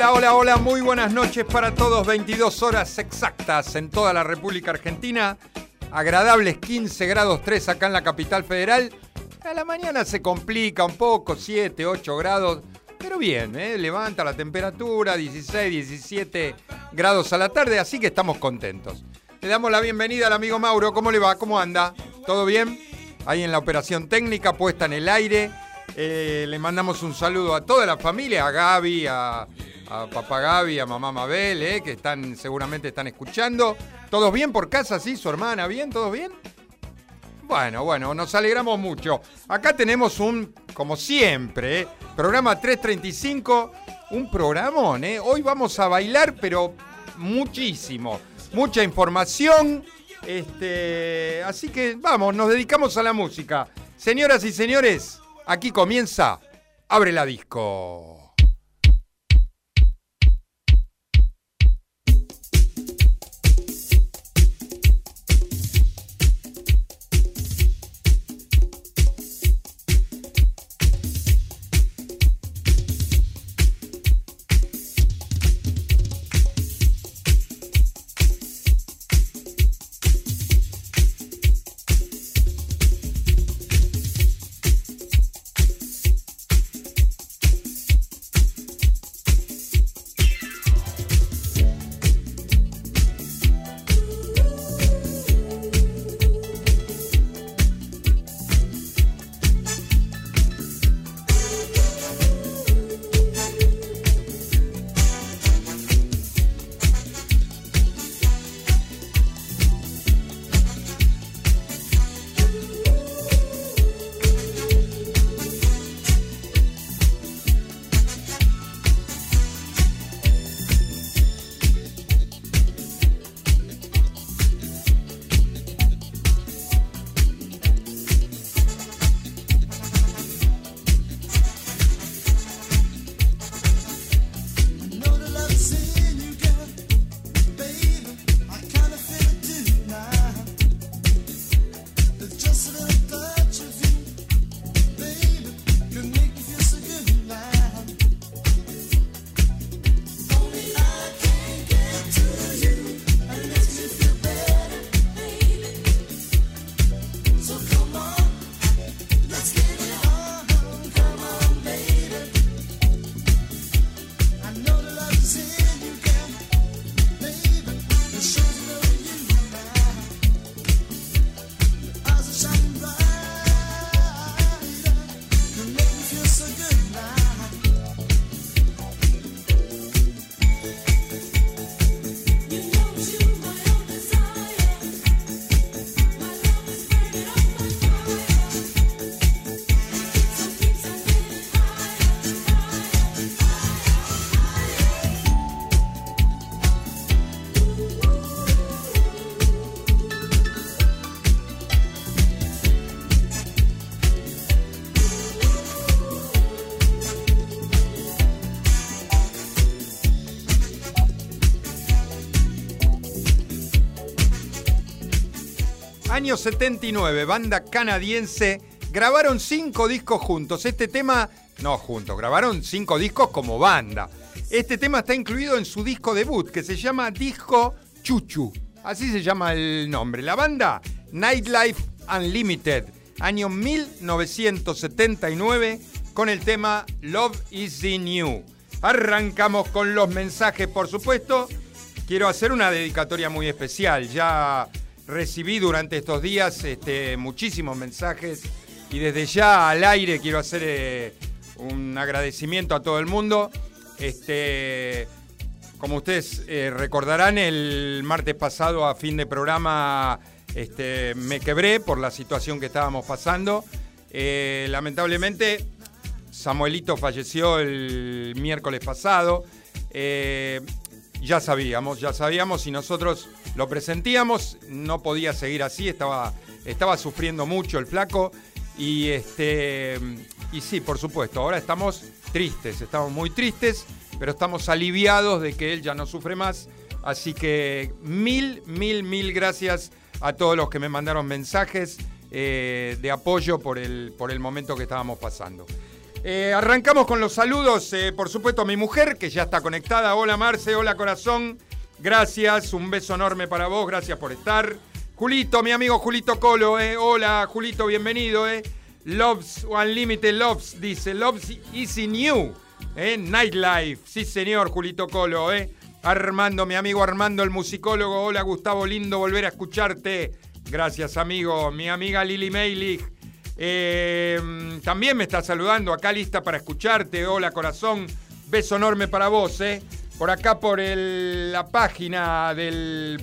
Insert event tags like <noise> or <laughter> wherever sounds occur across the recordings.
Hola, hola, hola, muy buenas noches para todos. 22 horas exactas en toda la República Argentina. Agradables 15 grados 3 acá en la capital federal. A la mañana se complica un poco, 7, 8 grados. Pero bien, ¿eh? levanta la temperatura, 16, 17 grados a la tarde, así que estamos contentos. Le damos la bienvenida al amigo Mauro. ¿Cómo le va? ¿Cómo anda? ¿Todo bien? Ahí en la operación técnica, puesta en el aire. Eh, le mandamos un saludo a toda la familia, a Gaby, a, a papá Gaby, a mamá Mabel, eh, que están, seguramente están escuchando. ¿Todos bien por casa, sí? ¿Su hermana bien? ¿Todos bien? Bueno, bueno, nos alegramos mucho. Acá tenemos un, como siempre, eh, programa 335, un programón, ¿eh? Hoy vamos a bailar, pero muchísimo. Mucha información. Este, así que vamos, nos dedicamos a la música. Señoras y señores, aquí comienza Abre la disco. Año 79, banda canadiense, grabaron cinco discos juntos. Este tema, no juntos, grabaron cinco discos como banda. Este tema está incluido en su disco debut, que se llama Disco Chuchu. Así se llama el nombre. La banda, Nightlife Unlimited, año 1979, con el tema Love is the New. Arrancamos con los mensajes, por supuesto. Quiero hacer una dedicatoria muy especial. Ya recibí durante estos días este, muchísimos mensajes y desde ya al aire quiero hacer eh, un agradecimiento a todo el mundo. Este, como ustedes eh, recordarán, el martes pasado a fin de programa este, me quebré por la situación que estábamos pasando. Eh, lamentablemente, Samuelito falleció el miércoles pasado. Ya sabíamos, ya sabíamos y nosotros lo presentíamos, no podía seguir así, estaba, estaba sufriendo mucho el flaco. Y, este, y sí, por supuesto, ahora estamos tristes, estamos muy tristes, pero estamos aliviados de que él ya no sufre más. Así que mil, mil, mil gracias a todos los que me mandaron mensajes eh, de apoyo por el, por el momento que estábamos pasando. Eh, arrancamos con los saludos, eh, por supuesto, a mi mujer, que ya está conectada. Hola Marce, hola corazón. Gracias, un beso enorme para vos, gracias por estar. Julito, mi amigo Julito Colo, eh. Hola Julito, bienvenido, eh. Loves Unlimited Loves, dice, Loves Easy New, eh. Nightlife, sí señor, Julito Colo, eh. Armando, mi amigo Armando, el musicólogo. Hola Gustavo, lindo volver a escucharte. Gracias, amigo. Mi amiga Lili Meilich. Eh, también me está saludando, acá lista para escucharte. Hola, corazón. Beso enorme para vos, ¿eh? Por acá, por la página de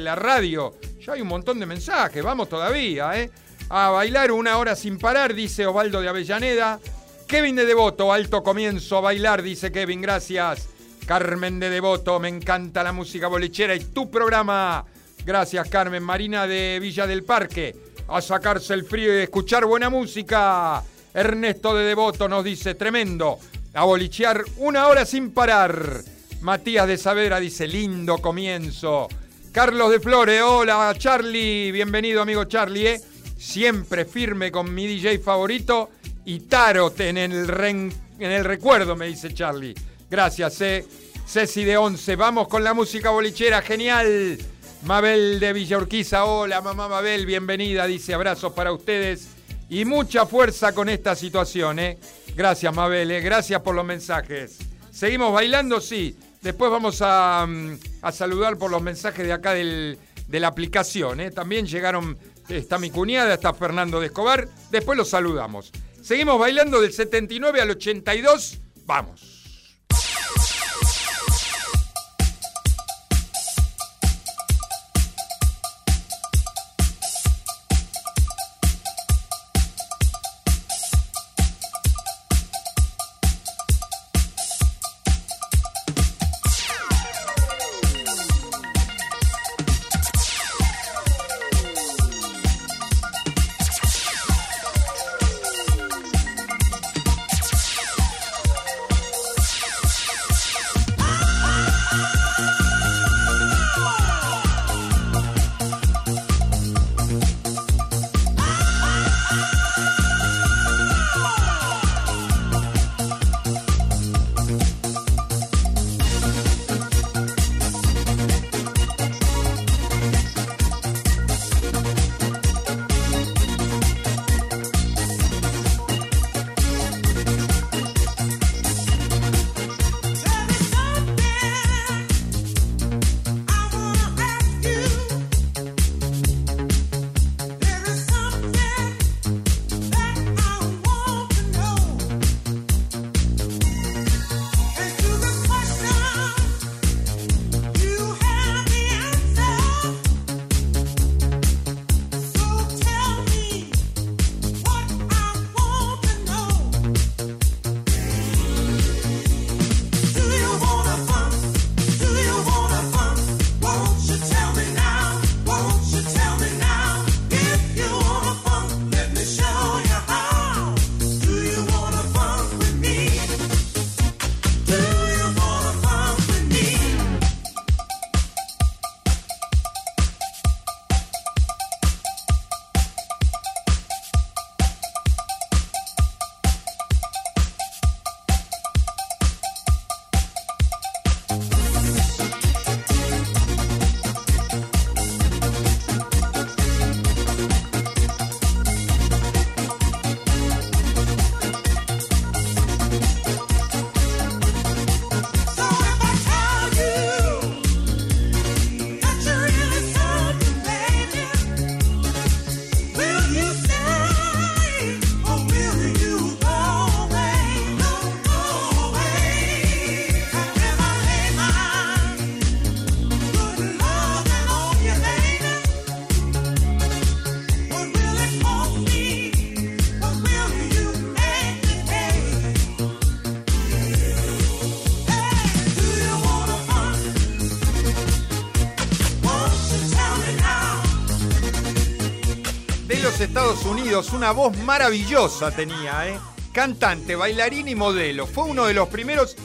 la radio. Ya hay un montón de mensajes, vamos todavía, ¿eh? A bailar una hora sin parar, dice Osvaldo de Avellaneda. Kevin de Devoto, alto comienzo a bailar, dice Kevin, gracias. Carmen de Devoto, me encanta la música bolichera y tu programa. Gracias, Carmen. Marina de Villa del Parque a sacarse el frío y escuchar buena música. Ernesto de Devoto nos dice, tremendo, a bolichear una hora sin parar. Matías de Saavedra dice, lindo comienzo. Carlos de Flores, hola Charlie, bienvenido amigo Charlie, ¿eh? siempre firme con mi DJ favorito y Tarot en el, en el recuerdo, me dice Charlie. Gracias, eh. Ceci de Once, vamos con la música bolichera, genial. Mabel de Villa Urquiza, hola mamá Mabel, bienvenida, dice abrazos para ustedes y mucha fuerza con esta situación, ¿eh? Gracias Mabel, ¿eh? gracias por los mensajes. ¿Seguimos bailando? Sí. Después vamos a, mm, saludar por los mensajes de acá de la aplicación. ¿eh? También llegaron, está mi cuñada, está Fernando de Escobar. Después los saludamos. Seguimos bailando del 79 al 82. Vamos. Una voz maravillosa tenía, ¿eh? Cantante, bailarín y modelo. Fue uno de los primeros,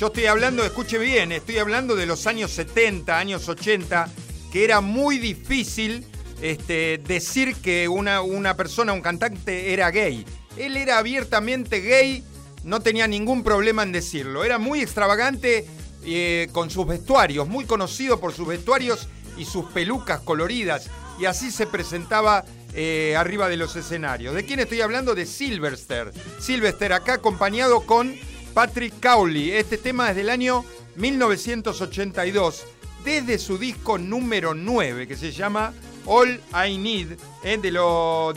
yo estoy hablando, escuche bien, estoy hablando de los años 70, años 80, que era muy difícil este, decir que una, una persona, un cantante, era gay. Él era abiertamente gay no tenía ningún problema en decirlo. Era muy extravagante eh, con sus vestuarios, muy conocido por sus vestuarios y sus pelucas coloridas. Y así se presentaba eh, arriba de los escenarios. ¿De quién estoy hablando? De Sylvester. Sylvester acá acompañado con Patrick Cowley. Este tema es del año 1982, desde su disco número 9, que se llama All I Need, ¿eh? de,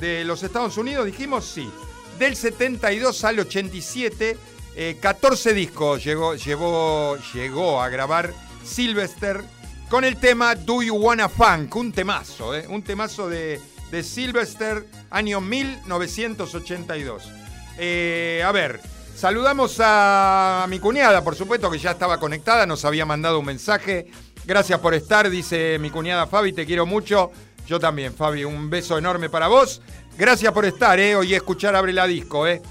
de los Estados Unidos, dijimos sí. Del 72 al 87, 14 eh, discos llegó, llegó a grabar Sylvester con el tema Do You Wanna Funk, un temazo, un temazo de, de Sylvester, año 1982. a ver, saludamos a mi cuñada, por supuesto que ya estaba conectada, nos había mandado un mensaje. Gracias por estar, dice mi cuñada Fabi, te quiero mucho. Yo también, Fabi, un beso enorme para vos. Gracias por estar, ¿eh? Hoy escuchar Abre la Disco, ¿eh?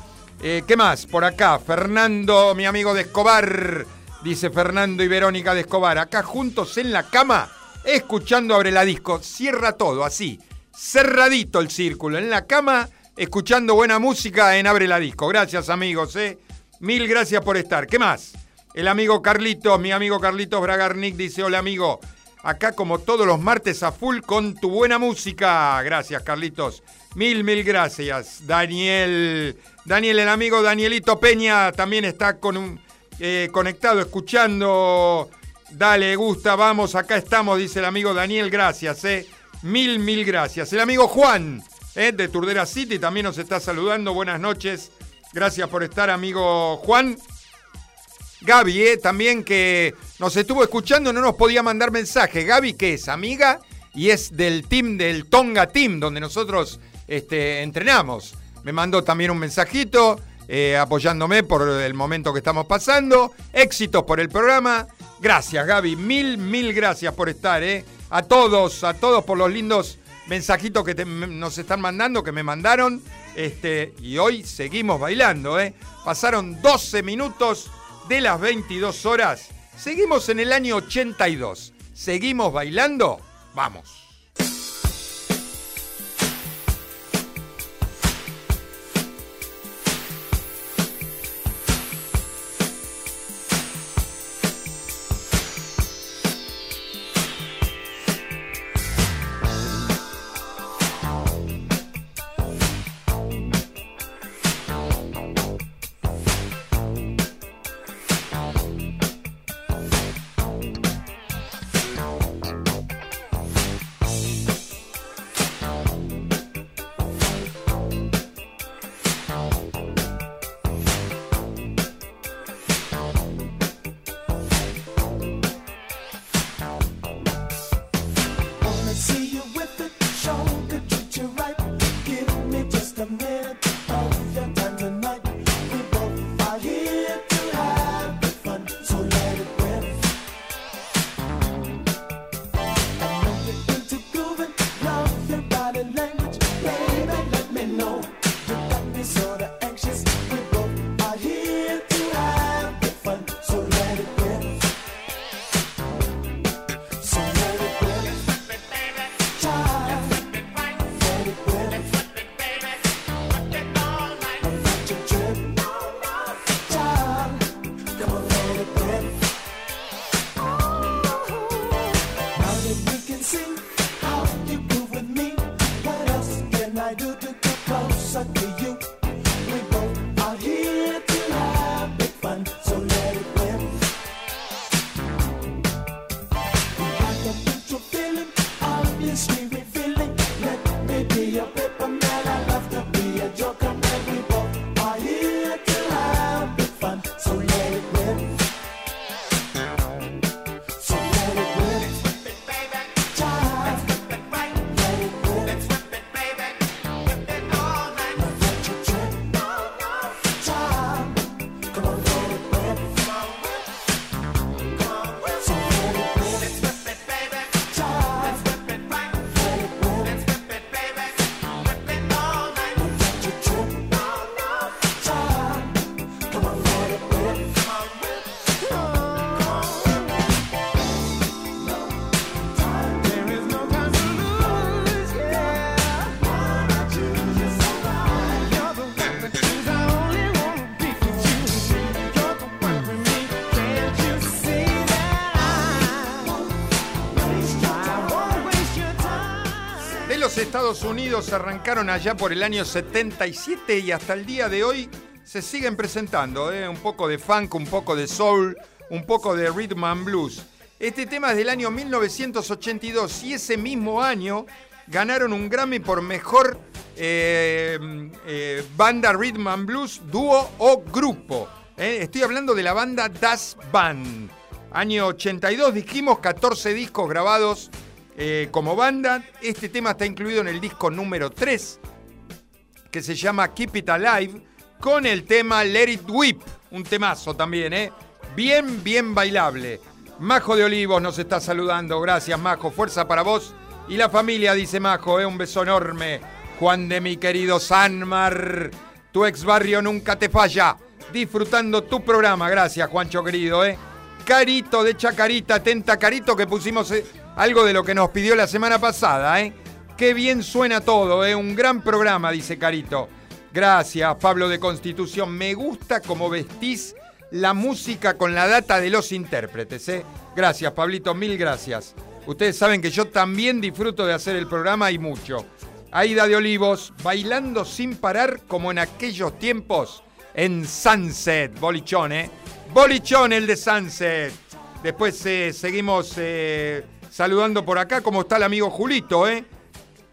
¿eh? ¿Qué más? Por acá, Fernando, mi amigo de Escobar, dice Fernando y Verónica de Escobar. Acá juntos en la cama, escuchando Abre la Disco. Cierra todo, así, cerradito el círculo. En la cama, escuchando buena música en Abre la Disco. Gracias, amigos, ¿eh? Mil gracias por estar. ¿Qué más? El amigo Carlitos, mi amigo Carlitos Bragarnik dice, hola amigo, acá como todos los martes a full con tu buena música. Gracias, Carlitos. Mil, mil gracias. Daniel, Daniel, el amigo Danielito Peña también está con un, eh, conectado, escuchando. Dale, gusta, vamos, acá estamos, dice el amigo Daniel, gracias, eh. Mil, mil gracias. El amigo Juan, eh, de Turdera City, también nos está saludando. Buenas noches. Gracias por estar, amigo Juan. Gaby, eh, también que nos estuvo escuchando, no nos podía mandar mensaje. Gaby, que es amiga y es del team del Tonga Team, donde nosotros este, entrenamos. Me mandó también un mensajito eh, apoyándome por el momento que estamos pasando. Éxitos por el programa. Gracias, Gaby. Mil, mil gracias por estar. Eh. A todos, a todos por los lindos mensajitos que nos están mandando, que me mandaron. Este, y hoy seguimos bailando. Eh. Pasaron 12 minutos de las 22 horas. Seguimos en el año 82. ¿Seguimos bailando? Vamos. Estados Unidos arrancaron allá por el año 77 y hasta el día de hoy se siguen presentando. ¿eh? Un poco de funk, un poco de soul, un poco de rhythm and blues. Este tema es del año 1982 y ese mismo año ganaron un Grammy por mejor eh, eh, banda rhythm and blues, dúo o grupo. Estoy hablando de la banda Das Band. Año 82 dijimos 14 discos grabados eh, como banda. Este tema está incluido en el disco número 3, que se llama Keep It Alive, con el tema Let It Whip, un temazo también, ¿eh? Bien, bien bailable. Majo de Olivos nos está saludando, gracias Majo, fuerza para vos y la familia, dice Majo, ¿eh? un beso enorme. Juan de mi querido Sanmar, tu ex barrio nunca te falla. Disfrutando tu programa, gracias Juancho querido, ¿eh? Carito de Chacarita, atenta Carito que pusimos eh, algo de lo que nos pidió la semana pasada, ¿eh? Qué bien suena todo, ¿eh? Un gran programa, dice Carito. Gracias, Pablo de Constitución. Me gusta cómo vestís la música con la data de los intérpretes, ¿eh? Gracias, Pablito, mil gracias. Ustedes saben que yo también disfruto de hacer el programa y mucho. Aida de Olivos, bailando sin parar como en aquellos tiempos en Sunset, bolichón, ¿eh? Bolichón el de Sunset. Después eh, seguimos eh, saludando por acá cómo está el amigo Julito, ¿eh?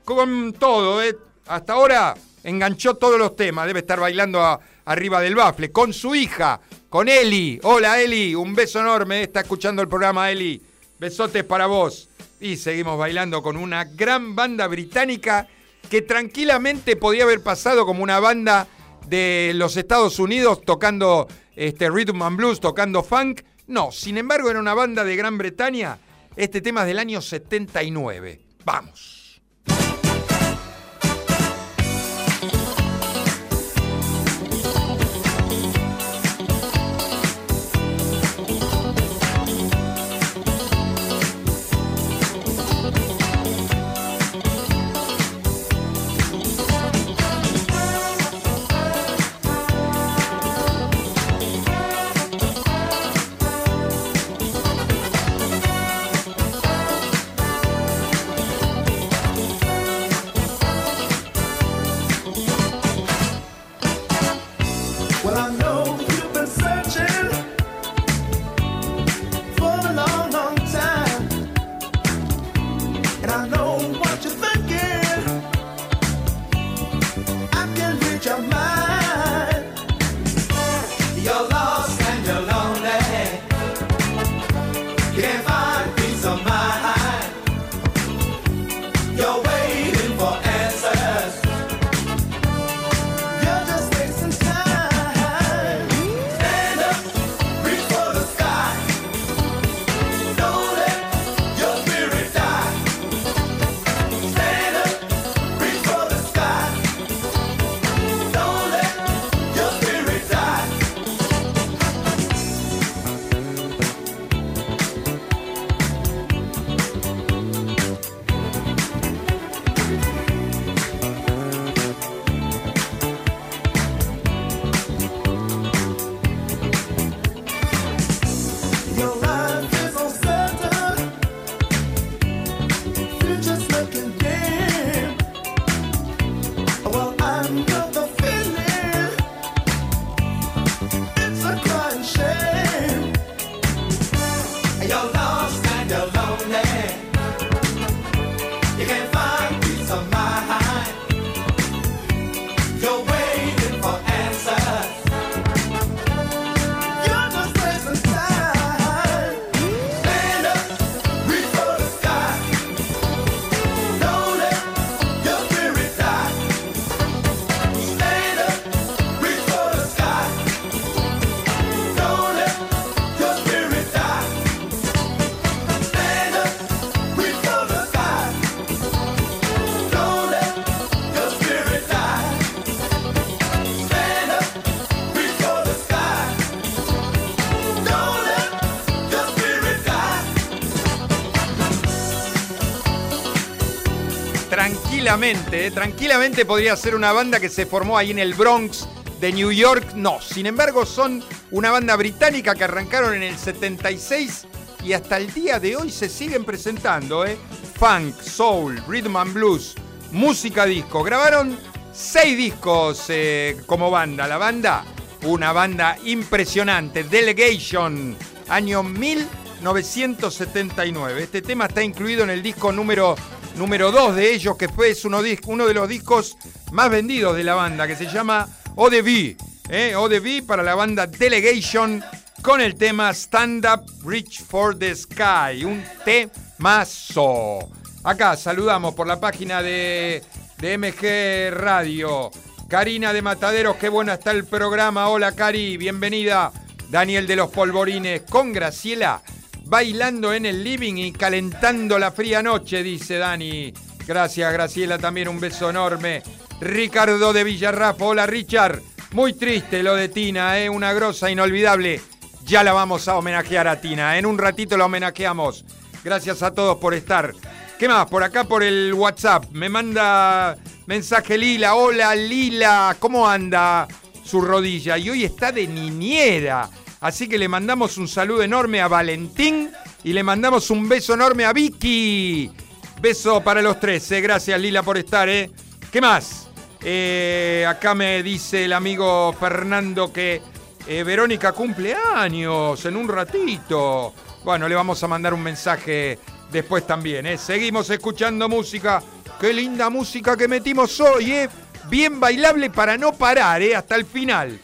Con todo, ¿eh? Hasta ahora enganchó todos los temas, debe estar bailando arriba del bafle, con su hija, con Eli. Hola Eli, un beso enorme, está escuchando el programa Eli. Besotes para vos. Y seguimos bailando con una gran banda británica que tranquilamente podía haber pasado como una banda de los Estados Unidos tocando este, rhythm and blues, tocando funk. No, sin embargo era una banda de Gran Bretaña este tema es del año 79. Vamos. Tranquilamente, eh, tranquilamente podría ser una banda que se formó ahí en el Bronx de New York. No, sin embargo son una banda británica que arrancaron en el 76 y hasta el día de hoy se siguen presentando, ¿eh? Funk, soul, rhythm and blues, música disco. Grabaron seis discos eh, como banda. La banda, una banda impresionante, Delegation, año 1979. Este tema está incluido en el disco número, número 2 de ellos, que fue uno, de los discos más vendidos de la banda, que se llama ODB. ¿eh? ODB para la banda Delegation con el tema Stand Up Reach for the Sky, un temazo. Acá saludamos por la página de, de MG Radio. Karina de Mataderos, qué bueno está el programa. Hola Cari, bienvenida. Daniel de los Polvorines con Graciela, bailando en el living y calentando la fría noche, dice Dani. Gracias Graciela, también un beso enorme. Ricardo de Villarrafa, hola Richard. Muy triste lo de Tina, ¿eh? una grosa inolvidable ya la vamos a homenajear a Tina. En un ratito la homenajeamos. Gracias a todos por estar. ¿Qué más? Por acá por el WhatsApp. Me manda mensaje Lila. Hola Lila, ¿cómo anda su rodilla? Y hoy está de niñera. Así que le mandamos un saludo enorme a Valentín y le mandamos un beso enorme a Vicky. Beso para los tres. Eh. Gracias Lila por estar. ¿eh? ¿Qué más? Eh, acá me dice el amigo Fernando que eh, Verónica cumple años en un ratito. Bueno, le vamos a mandar un mensaje después también. Seguimos escuchando música. Qué linda música que metimos hoy. Bien bailable para no parar. Hasta el final.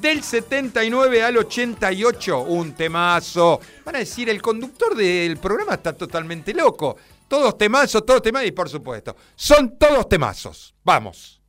Del 79 al 88, un temazo. Van a decir, el conductor del programa está totalmente loco. Todos temazos, todos temazos, y por supuesto, son todos temazos. Vamos.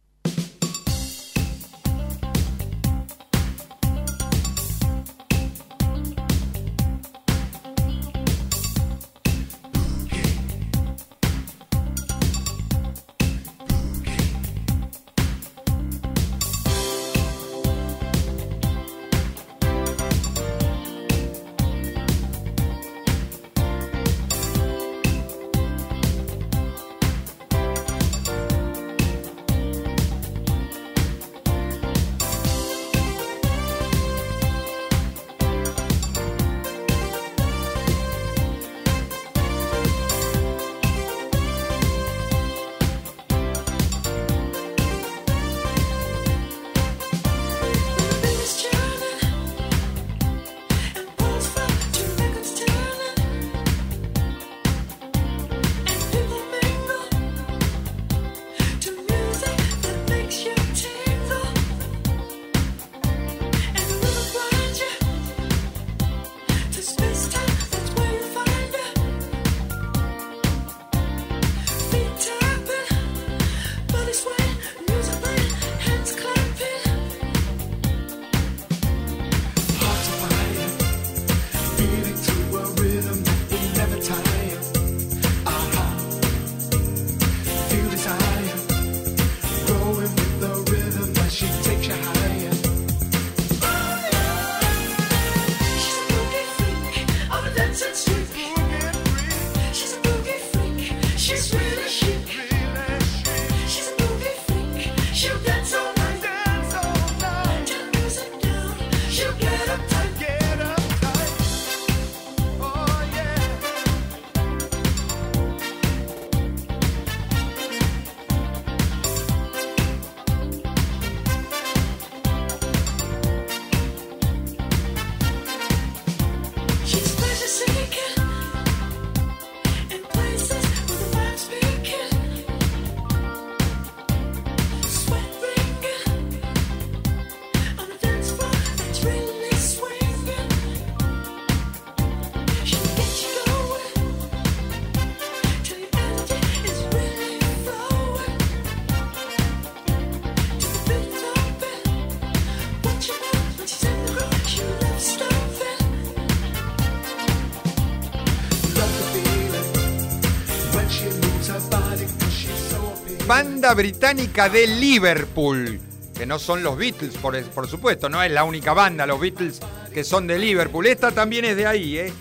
Británica de Liverpool, que no son los Beatles, por, supuesto, no es la única banda, los Beatles, que son de Liverpool. Esta también es de ahí, ¿eh?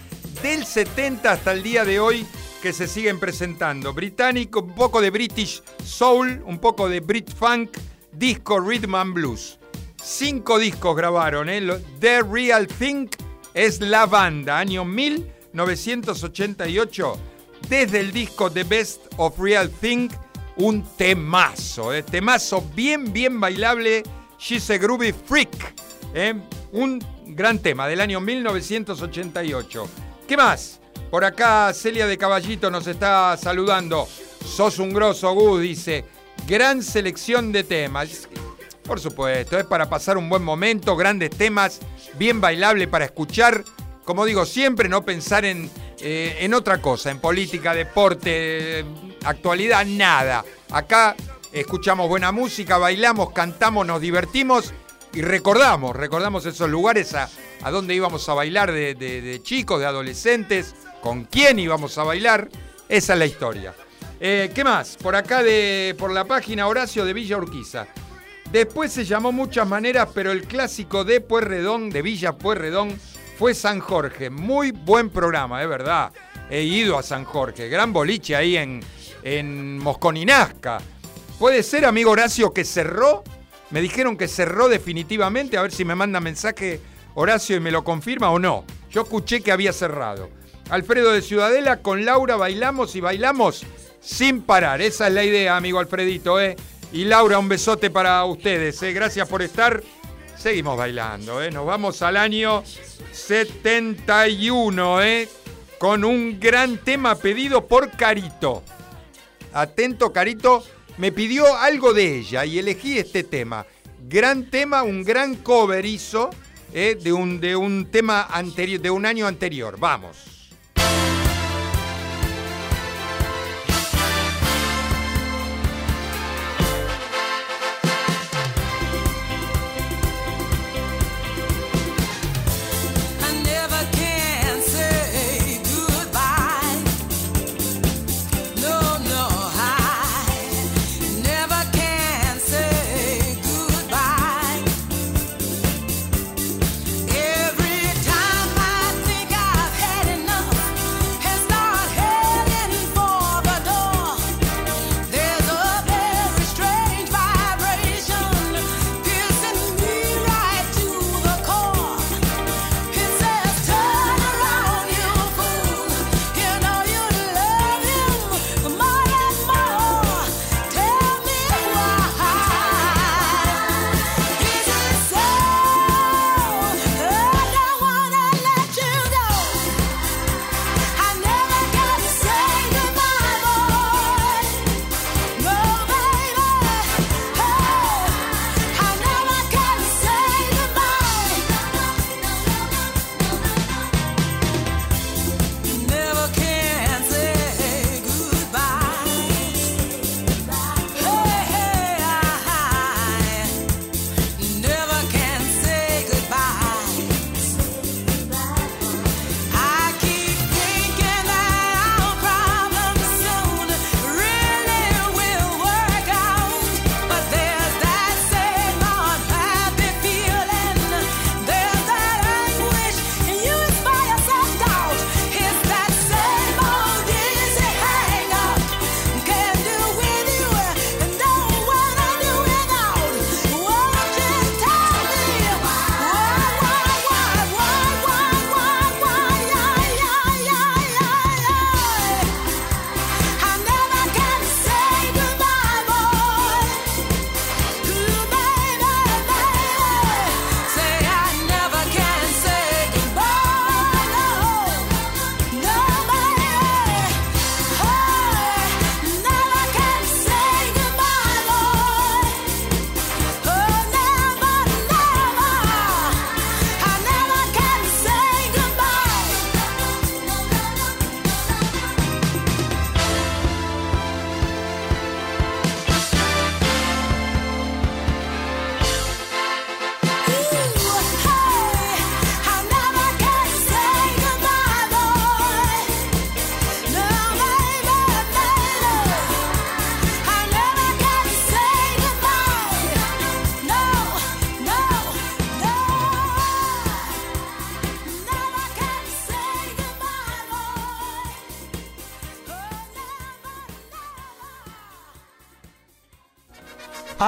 Del 70 hasta el día de hoy que se siguen presentando. Británico, un poco de British Soul, un poco de Brit Funk, disco Rhythm and Blues. Cinco discos grabaron, ¿eh? The Real Thing es la banda, año 1988. Desde el disco The Best of Real Thing un temazo, ¿eh? temazo bien, bien bailable, She's a Groovy Freak. ¿eh? Un gran tema del año 1988. ¿Qué más? Por acá Celia de Caballito nos está saludando. Sos un grosso, Gus, dice. Gran selección de temas. Por supuesto, es para pasar un buen momento, grandes temas, bien bailable para escuchar. Como digo siempre, no pensar en, eh, en otra cosa, en política, deporte, actualidad, nada. Acá escuchamos buena música, bailamos, cantamos, nos divertimos y recordamos, recordamos esos lugares a, a donde íbamos a bailar de, chicos, de adolescentes, con quién íbamos a bailar. Esa es la historia. Eh, ¿Qué más? Por acá, de, por la página Horacio de Villa Urquiza. Después se llamó muchas maneras, pero el clásico de Puerredón, de Villa Puerredón, fue San Jorge. Muy buen programa, es verdad. He ido a San Jorge. Gran boliche ahí en, en Mosconinasca. ¿Puede ser, amigo Horacio, que cerró? Me dijeron que cerró definitivamente. A ver si me manda mensaje Horacio y me lo confirma o no. Yo escuché que había cerrado. Alfredo de Ciudadela, con Laura bailamos y bailamos sin parar. Esa es la idea, amigo Alfredito, ¿eh? Y Laura, un besote para ustedes. ¿eh? Gracias por estar. Seguimos bailando. ¿eh? Nos vamos al año 71 ¿eh? con un gran tema pedido por Carito. Atento, Carito. Me pidió algo de ella y elegí este tema. Gran tema, un gran cover hizo ¿eh? de, un, de un tema anterior, de un año anterior. Vamos.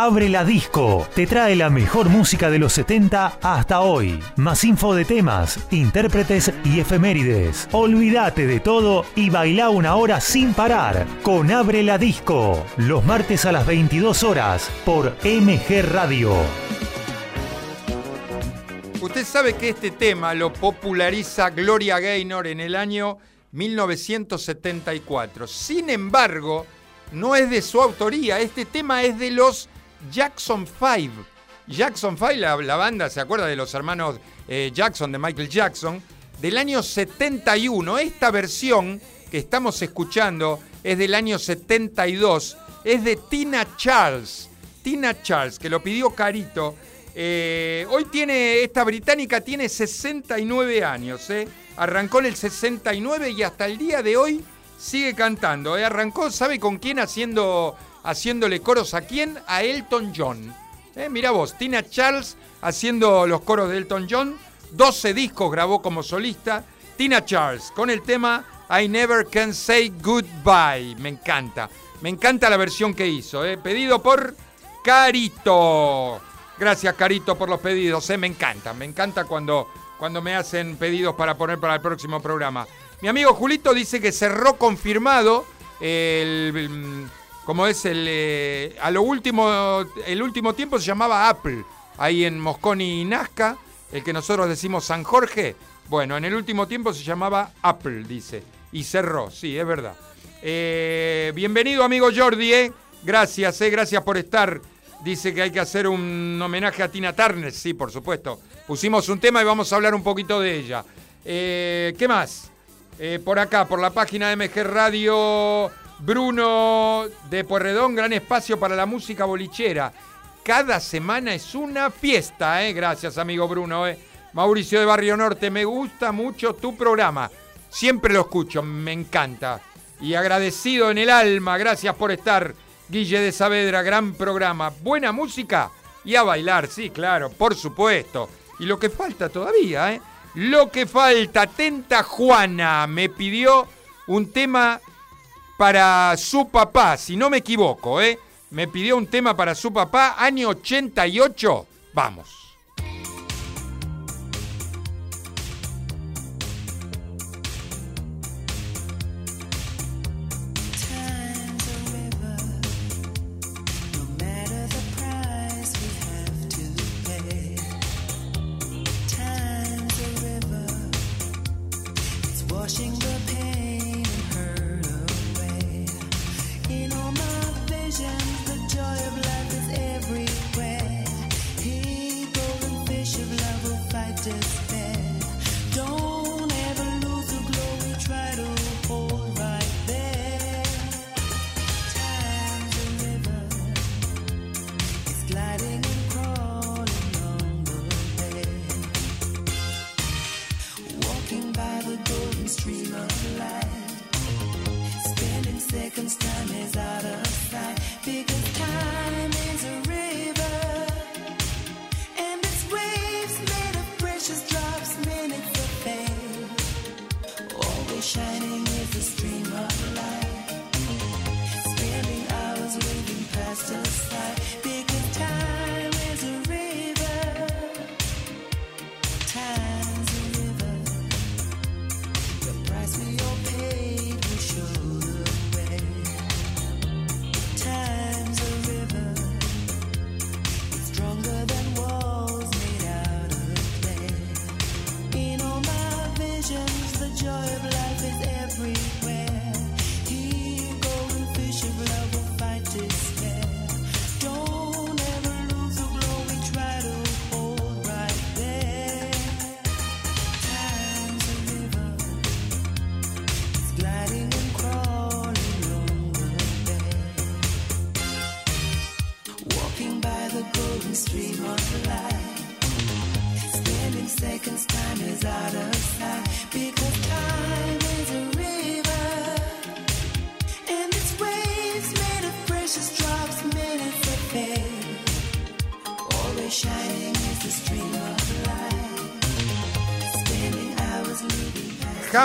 Abre la Disco. Te trae la mejor música de los 70 hasta hoy. Más info de temas, intérpretes y efemérides. Olvídate de todo y baila una hora sin parar con Abre la Disco. Los martes a las 22 horas por MG Radio. Usted sabe que este tema lo populariza Gloria Gaynor en el año 1974. Sin embargo, no es de su autoría. Este tema es de los Jackson 5. Jackson 5, la, banda, ¿se acuerda de los hermanos eh, Jackson, de Michael Jackson? Del año 71. Esta versión que estamos escuchando es del año 72. Es de Tina Charles. Tina Charles, que lo pidió Carito. Eh, hoy tiene, esta británica tiene 69 años. Eh. Arrancó en el 69 y hasta el día de hoy sigue cantando. Arrancó, ¿sabe con quién haciendo, haciéndole coros a quién? A Elton John. ¿Eh? Mira vos, Tina Charles haciendo los coros de Elton John. 12 discos grabó como solista. Tina Charles con el tema I Never Can Say Goodbye. Me encanta. Me encanta la versión que hizo. ¿eh? Pedido por Carito. Gracias, Carito, por los pedidos. ¿eh? Me encanta. Me encanta cuando, cuando me hacen pedidos para poner para el próximo programa. Mi amigo Julito dice que cerró confirmado el, como es el eh, a lo último el último tiempo se llamaba Apple ahí en Mosconi y Nazca el que nosotros decimos San Jorge. Bueno en el último tiempo se llamaba Apple dice y cerró sí es verdad. Eh, bienvenido amigo Jordi eh. gracias eh, gracias por estar. Dice que hay que hacer un homenaje a Tina Turner sí por supuesto. Pusimos un tema y vamos a hablar un poquito de ella. Qué más por acá, por la página de MG Radio, Bruno de Porredón, gran espacio para la música bolichera. Cada semana es una fiesta, ¿eh? Gracias, amigo Bruno. ¿eh? Mauricio de Barrio Norte, me gusta mucho tu programa. Siempre lo escucho, me encanta. Y agradecido en el alma, gracias por estar. Guille de Saavedra, gran programa. Buena música y a bailar, sí, claro, por supuesto. Y lo que falta todavía, ¿eh? Lo que falta, atenta Juana, me pidió un tema para su papá, si no me equivoco, ¿eh? Me pidió un tema para su papá, año 88. Vamos.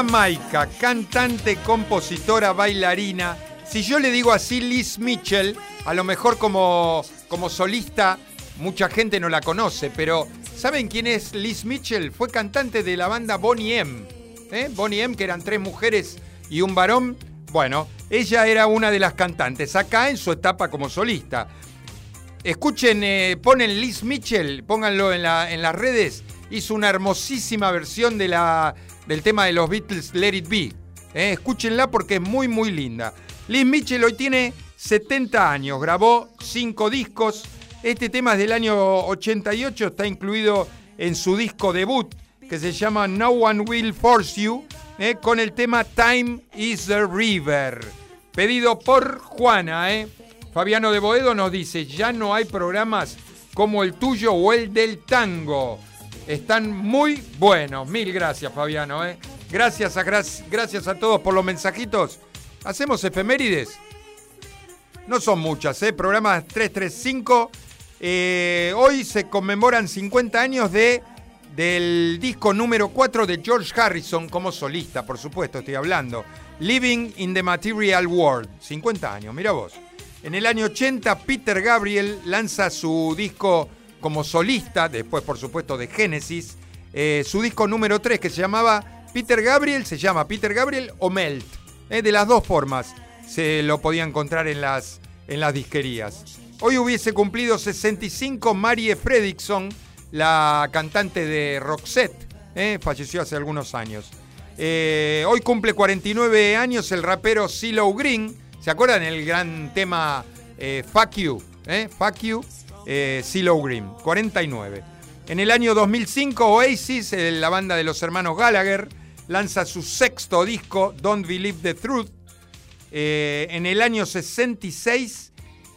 Jamaica, cantante, compositora, bailarina. Si yo le digo así Liz Mitchell, a lo mejor como como solista, mucha gente no la conoce, pero ¿saben quién es Liz Mitchell? Fue cantante de la banda Bonnie M. ¿eh? Bonnie M, que eran tres mujeres y un varón. Bueno, ella era una de las cantantes acá en su etapa como solista. Escuchen, eh, ponen Liz Mitchell, pónganlo en, en, las redes. Hizo una hermosísima versión de la, del tema de los Beatles, Let It Be. ¿eh? escúchenla porque es muy, muy linda. Liz Mitchell hoy tiene 70 años, grabó 5 discos. Este tema es del año 88, está incluido en su disco debut que se llama No One Will Force You, ¿eh? con el tema Time is the River. Pedido por Juana, ¿eh? Fabiano de Boedo nos dice, ya no hay programas como el tuyo o el del tango. Están muy buenos. Mil gracias, Fabiano. ¿eh? Gracias, a, gracias a todos por los mensajitos. ¿Hacemos efemérides? No son muchas, ¿eh? Programa 335. Eh, hoy se conmemoran 50 años de, del disco número 4 de George Harrison como solista, por supuesto, estoy hablando. Living in the Material World. 50 años, mira vos. En el año 80, Peter Gabriel lanza su disco como solista, después por supuesto de Genesis, eh, su disco número 3 que se llamaba Peter Gabriel, se llama Peter Gabriel o Melt. Eh, de las dos formas se lo podía encontrar en las, en las disquerías. Hoy hubiese cumplido 65 Marie Fredriksson, la cantante de Roxette, eh, falleció hace algunos años. hoy cumple 49 años el rapero CeeLo Green, ¿Se acuerdan el gran tema eh, Fuck You? Eh? Fuck You, eh, CeeLo Green, 49. En el año 2005, Oasis, eh, la banda de los hermanos Gallagher, lanza su sexto disco, Don't Believe the Truth. en el año 66,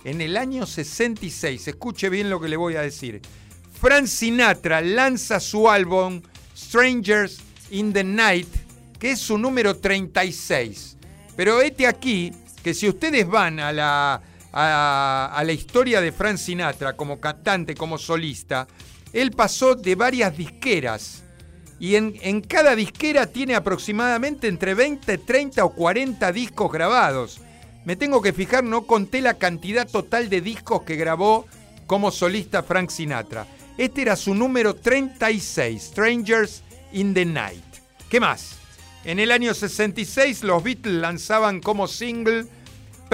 en el año 66, escuche bien lo que le voy a decir. Frank Sinatra lanza su álbum Strangers in the Night, que es su número 36. Pero este aquí que si ustedes van a la, a, la historia de Frank Sinatra como cantante, como solista, él pasó de varias disqueras. Y en, en, cada disquera tiene aproximadamente entre 20, 30 o 40 discos grabados. Me tengo que fijar, no conté la cantidad total de discos que grabó como solista Frank Sinatra. Este era su número 36, Strangers in the Night. ¿Qué más? En el año 66 los Beatles lanzaban como single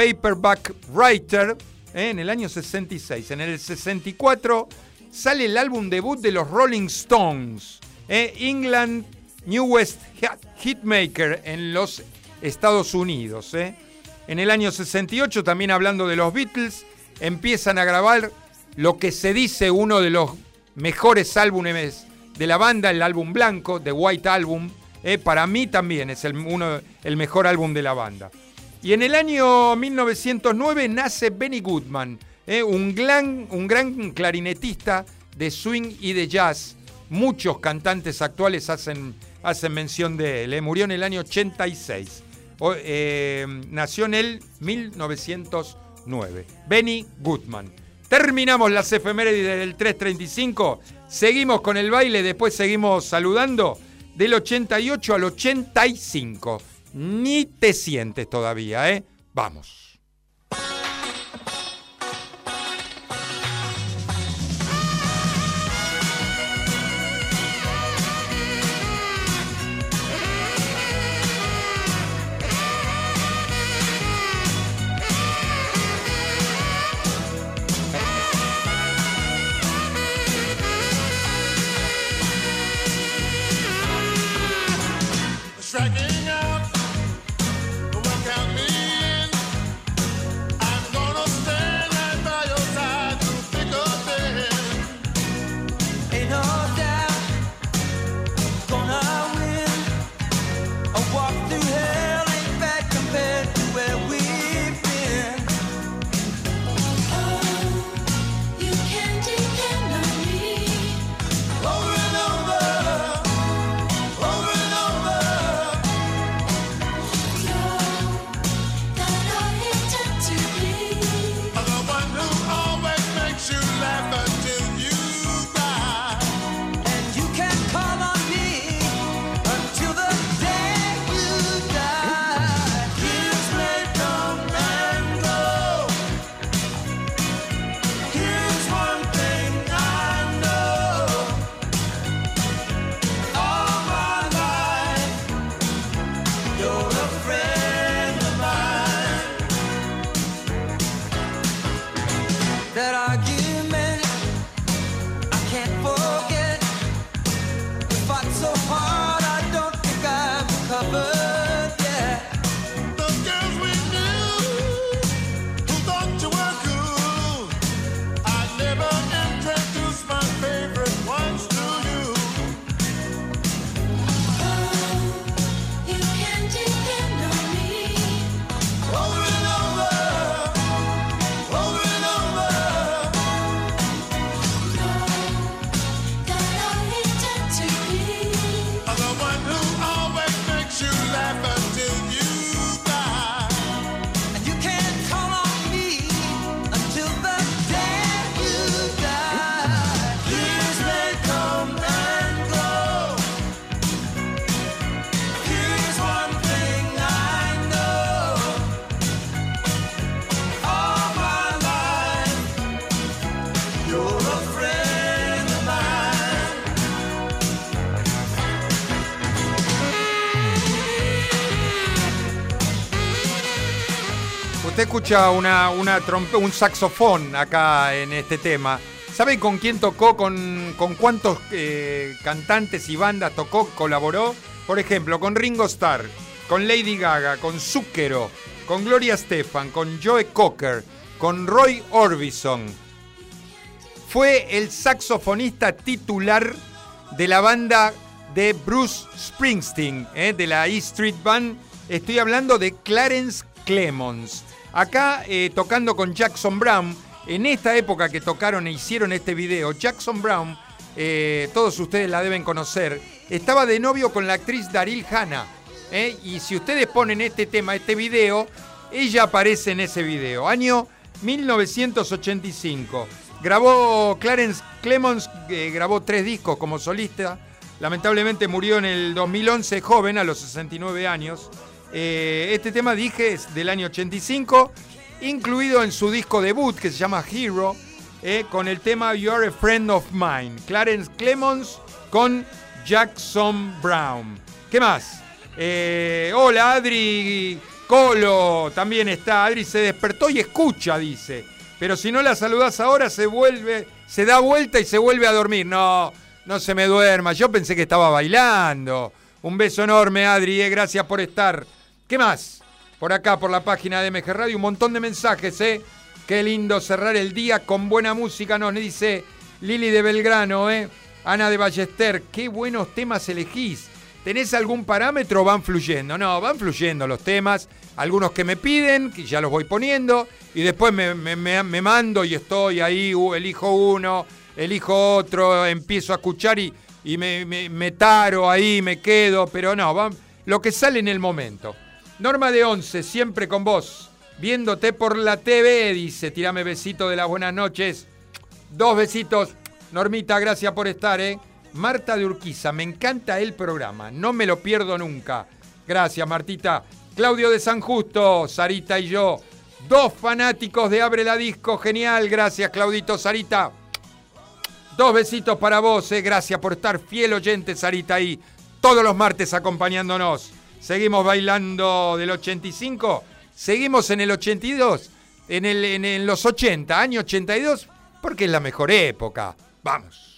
Paperback Writer, ¿eh? en el año 66. En el 64 sale el álbum debut de los Rolling Stones, ¿eh? England Newest Hitmaker en los Estados Unidos. ¿eh? En el año 68, también hablando de los Beatles, empiezan a grabar lo que se dice uno de los mejores álbumes de la banda, el álbum blanco, The White Album, para mí también es el, uno, el mejor álbum de la banda. Y en el año 1909 nace Benny Goodman, eh, un, gran, clarinetista de swing y de jazz. Muchos cantantes actuales hacen, hacen mención de él. Eh. Murió en el año 86. nació en el 1909. Benny Goodman. Terminamos las efemérides del 335. Seguimos con el baile, después seguimos saludando del 88 al 85. Ni te sientes todavía, ¿eh? Vamos. Una, una un saxofón acá en este tema. ¿Sabe con quién tocó? ¿Con, con cuántos eh, cantantes y bandas tocó, colaboró? Por ejemplo, con Ringo Starr, con Lady Gaga, con Zucchero, con Gloria Stefan, con Joe Cocker, con Roy Orbison. Fue el saxofonista titular de la banda de Bruce Springsteen, eh, de la E Street Band. Estoy hablando de Clarence Clemons. Acá eh, tocando con Jackson Brown. En esta época que tocaron e hicieron este video, Jackson Brown, eh, todos ustedes la deben conocer, estaba de novio con la actriz Daryl Hannah. eh, y si ustedes ponen este tema, este video, ella aparece en ese video. Año 1985. Grabó Clarence Clemons, eh, grabó tres discos como solista. Lamentablemente murió en el 2011, joven, a los 69 años. Eh, este tema, dije, es del año 85, incluido en su disco debut que se llama Hero, eh, con el tema You're a Friend of Mine. Clarence Clemons con Jackson Brown. ¿Qué más? Eh, hola, Adri Colo, también está. Adri se despertó y escucha, dice. Pero si no la saludás ahora, se vuelve, se da vuelta y se vuelve a dormir. No, no se me duerma. Yo pensé que estaba bailando. Un beso enorme, Adri, gracias por estar. ¿Qué más? Por acá, por la página de MG Radio, un montón de mensajes, ¿eh? Qué lindo cerrar el día con buena música, nos dice Lili de Belgrano, ¿eh? Ana de Ballester, qué buenos temas elegís. ¿Tenés algún parámetro van fluyendo? No, van fluyendo los temas. Algunos que me piden, que ya los voy poniendo. Y después me, mando y estoy ahí, elijo uno, elijo otro, empiezo a escuchar y, y me taro ahí, me quedo. Pero no, van, lo que sale en el momento. Norma de 11, siempre con vos. Viéndote por la TV, dice. Tirame besito de las buenas noches. Dos besitos. Normita, gracias por estar, ¿eh? Marta de Urquiza, me encanta el programa, no me lo pierdo nunca. Gracias, Martita. Claudio de San Justo, Sarita y yo. Dos fanáticos de Abre la Disco, genial. Gracias, Claudito, Sarita. Dos besitos para vos, eh. gracias por estar fiel oyente, Sarita, ahí. Todos los martes acompañándonos. Seguimos bailando del 85. Seguimos en el 82. En, el, en, en los 80, año 82, porque es la mejor época. Vamos.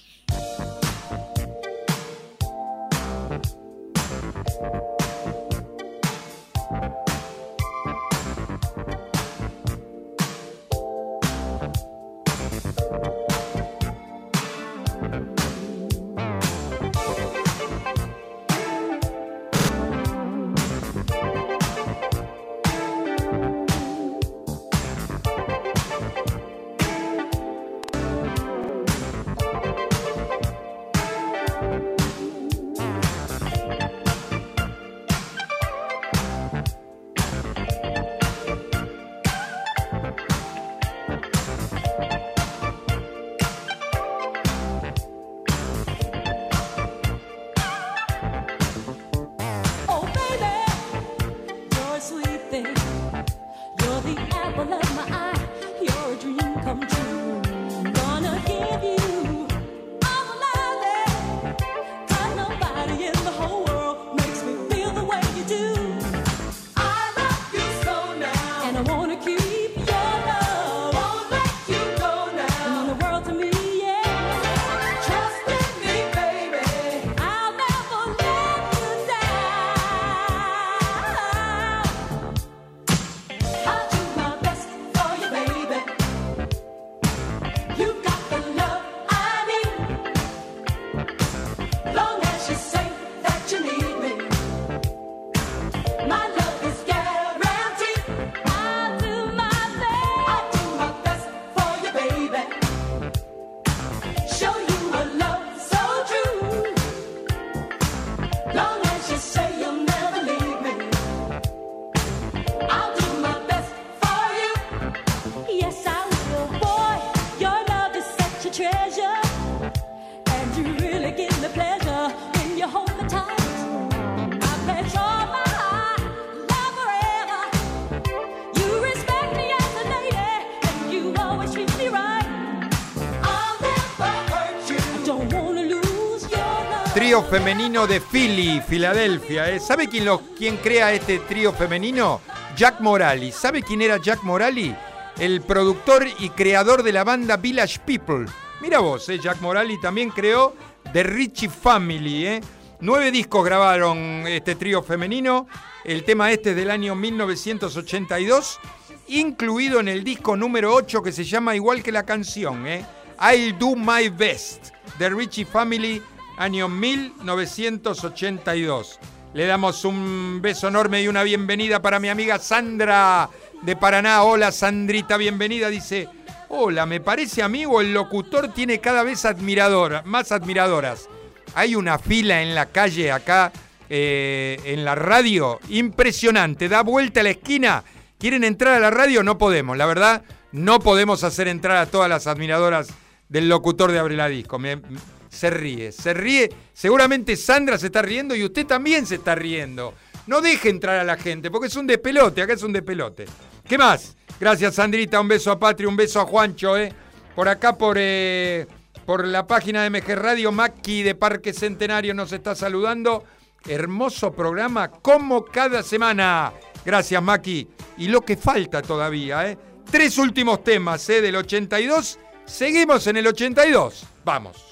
Femenino de Philly, Filadelfia. ¿eh? ¿Sabe quién, lo, quién crea este trío femenino? Jack Morali. ¿Sabe quién era Jack Morali? El productor y creador de la banda Village People. Mira vos, ¿eh? Jack Morali también creó The Richie Family. ¿eh? Nueve discos grabaron este trío femenino. El tema este es del año 1982, incluido en el disco número 8 que se llama igual que la canción, ¿eh? I'll Do My Best, The Richie Family, año 1982. Le damos un beso enorme y una bienvenida para mi amiga Sandra de Paraná. Hola Sandrita, bienvenida. Dice, hola, me parece amigo, el locutor tiene cada vez admiradora, más admiradoras. Hay una fila en la calle acá, eh, en la radio, impresionante. Da vuelta a la esquina. ¿Quieren entrar a la radio? No podemos, la verdad, no podemos hacer entrar a todas las admiradoras del locutor de Abre la Disco. Se ríe, se ríe. Seguramente Sandra se está riendo y usted también se está riendo. No deje entrar a la gente, porque es un despelote, acá es un despelote. ¿Qué más? Gracias, Sandrita, un beso a Patria, un beso a Juancho, ¿eh? Por acá, por, eh, por la página de MG Radio, Maki de Parque Centenario nos está saludando. Hermoso programa, como cada semana. Gracias, Maki. Y lo que falta todavía, ¿eh? Tres últimos temas, ¿eh? Del 82. Seguimos en el 82. Vamos.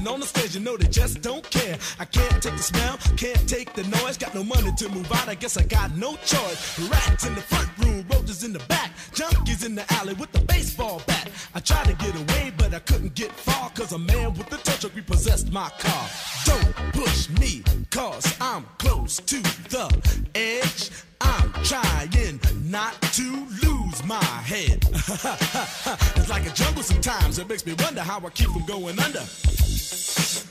Pissing on the stage, you know they just don't care. I can't take the smell, can't take the noise. Got no money to move out, I guess I got no choice. Rats in the front room, roaches in the back, junkies in the alley with the baseball bat. I tried to get away, but I couldn't get far, cause a man with the tow truck repossessed my car. Don't push me, cause I'm close to the edge. I'm trying not to lose my head. <laughs> it's like a jungle sometimes. It makes me wonder how I keep from going under.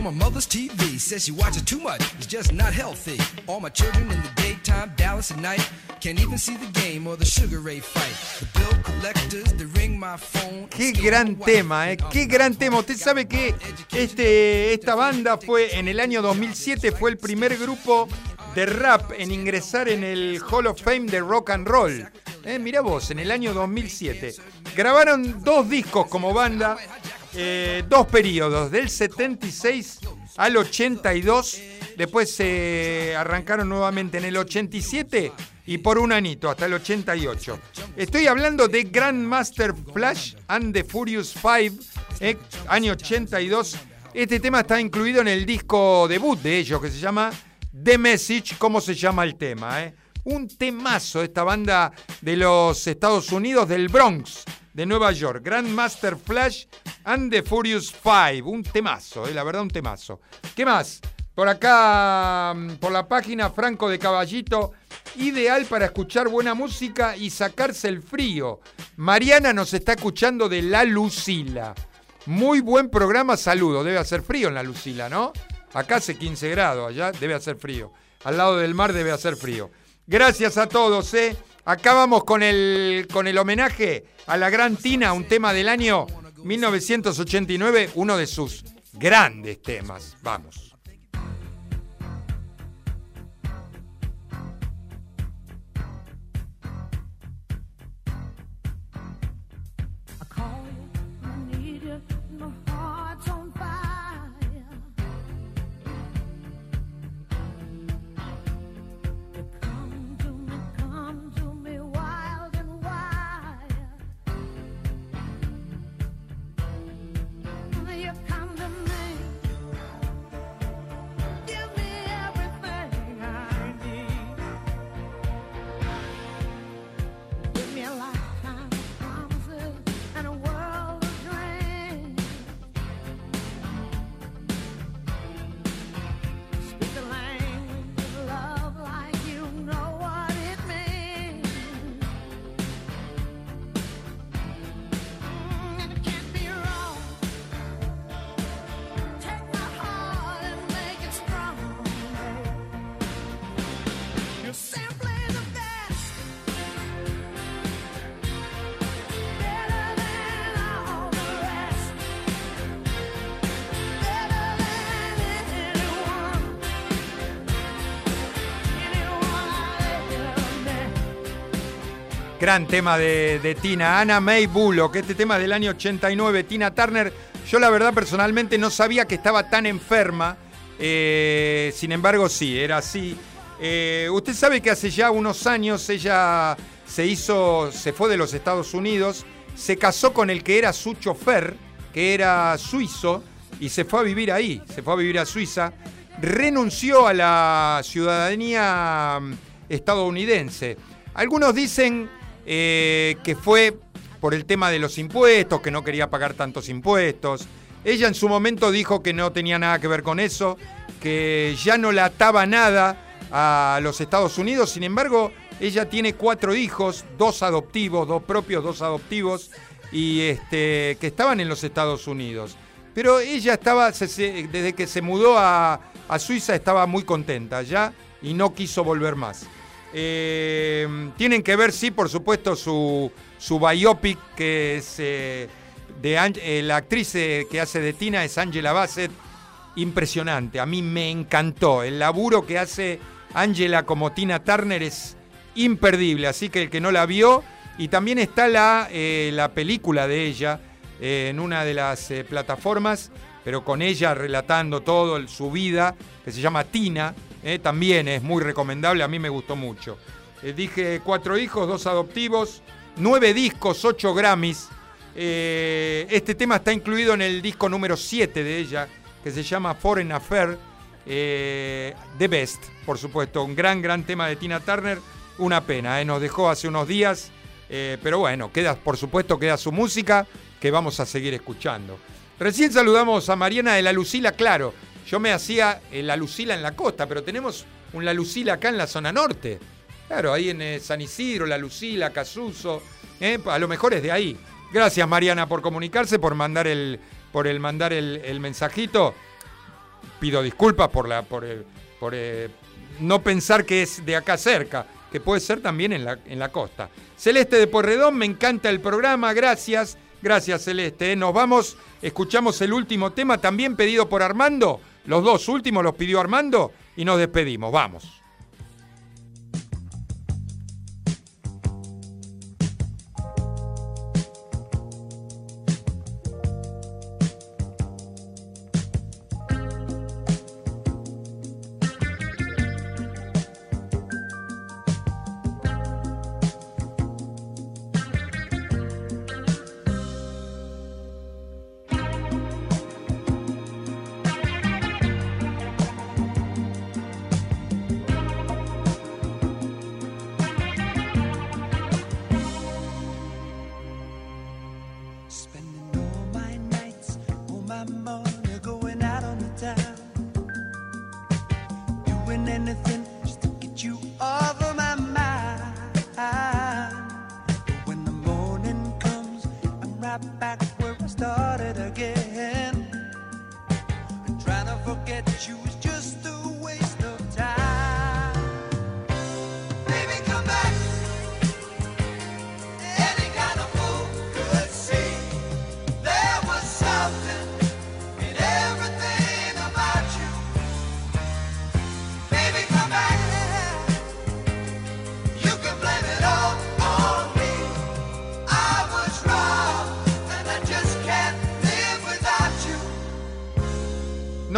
stole my mother's TV. Says she watches too much, it's just not healthy. All my children in the daytime, Dallas at night. Can't even see the game or the Sugar Ray fight. The bill collectors, they ring my phone. Qué gran tema, ¿eh? Qué gran tema. Usted sabe que este, esta banda fue en el año 2007 fue el primer grupo de rap en ingresar en el Hall of Fame de Rock and Roll. Eh, mirá vos, en el año 2007. Grabaron dos discos como banda, eh, dos periodos, del 76 al 82. Después se arrancaron nuevamente en el 87 y por un anito, hasta el 88. Estoy hablando de Grandmaster Flash and the Furious Five, eh, año 82. Este tema está incluido en el disco debut de ellos, que se llama The Message, ¿cómo se llama el tema? eh? Un temazo, esta banda de los Estados Unidos, del Bronx, de Nueva York. Grandmaster Flash and the Furious Five. Un temazo, eh, la verdad, un temazo. ¿Qué más? Por acá, mm, por la página Franco de Caballito, ideal para escuchar buena música y sacarse el frío. Mariana nos está escuchando de La Lucila. Muy buen programa, saludo. Debe hacer frío en La Lucila, ¿no? Acá hace 15 grados, allá debe hacer frío. Al lado del mar debe hacer frío. Gracias a todos, ¿eh? Acá vamos con el, con el homenaje a la gran Tina, un tema del año 1989, uno de sus grandes temas. Vamos. Gran tema de, Tina, Ana May Bullock, este tema del año 89, Tina Turner. Yo la verdad personalmente no sabía que estaba tan enferma, eh, sin embargo sí, era así. Eh, usted sabe que hace ya unos años ella se hizo, se fue de los Estados Unidos, se casó con el que era su chofer, que era suizo, y se fue a vivir ahí, se fue a vivir a Suiza, renunció a la ciudadanía mm, estadounidense. Algunos dicen eh, que fue por el tema de los impuestos, que no quería pagar tantos impuestos. Ella en su momento dijo que no tenía nada que ver con eso, que ya no la ataba nada a los Estados Unidos. Sin embargo, ella tiene cuatro hijos, dos adoptivos, dos propios, dos adoptivos, y este, que estaban en los Estados Unidos. Pero ella estaba, desde que se mudó a, a Suiza, estaba muy contenta ya y no quiso volver más. Eh, tienen que ver, sí, por supuesto, su, su biopic, que es eh, de eh, la actriz que hace de Tina, es Angela Bassett. Impresionante, a mí me encantó. El laburo que hace Angela como Tina Turner es imperdible, así que el que no la vio, y también está la, la película de ella en una de las plataformas, pero con ella relatando todo su vida, que se llama Tina, eh, también es muy recomendable, a mí me gustó mucho. Eh, dije cuatro hijos, dos adoptivos, nueve discos, ocho Grammys. Eh, este tema está incluido en el disco número 7 de ella, que se llama Foreign Affair. The Best, por supuesto, un gran, gran tema de Tina Turner. Una pena, nos dejó hace unos días, pero bueno, queda, por supuesto, queda su música que vamos a seguir escuchando. Recién saludamos a Mariana de la Lucila, claro. Yo me hacía eh, la Lucila en la costa, pero tenemos un la Lucila acá en la zona norte. Claro, ahí en eh, San Isidro, la Lucila, Casuso. eh, a lo mejor es de ahí. Gracias, Mariana, por comunicarse, por mandar el, por el mandar el, mensajito. Pido disculpas por la, por, eh, por no pensar que es de acá cerca, que puede ser también en la, en la costa. Celeste de Porredón, me encanta el programa, gracias. Gracias, Celeste. Nos vamos, escuchamos el último tema, también pedido por Armando. Los dos últimos los pidió Armando y nos despedimos. Vamos.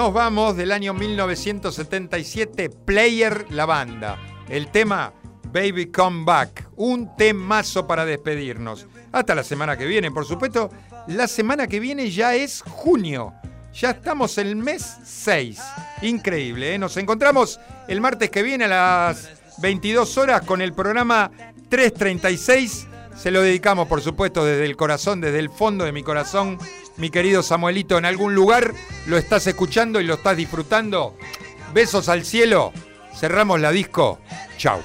Nos vamos del año 1977, Player la banda. El tema Baby Come Back, un temazo para despedirnos. Hasta la semana que viene, por supuesto. La semana que viene ya es junio. Ya estamos en el mes 6. Increíble, ¿eh? Nos encontramos el martes que viene a las 22 horas con el programa 336. Se lo dedicamos, por supuesto, desde el corazón, desde el fondo de mi corazón. Mi querido Samuelito, en algún lugar lo estás escuchando y lo estás disfrutando. Besos al cielo. Cerramos la disco. Chau.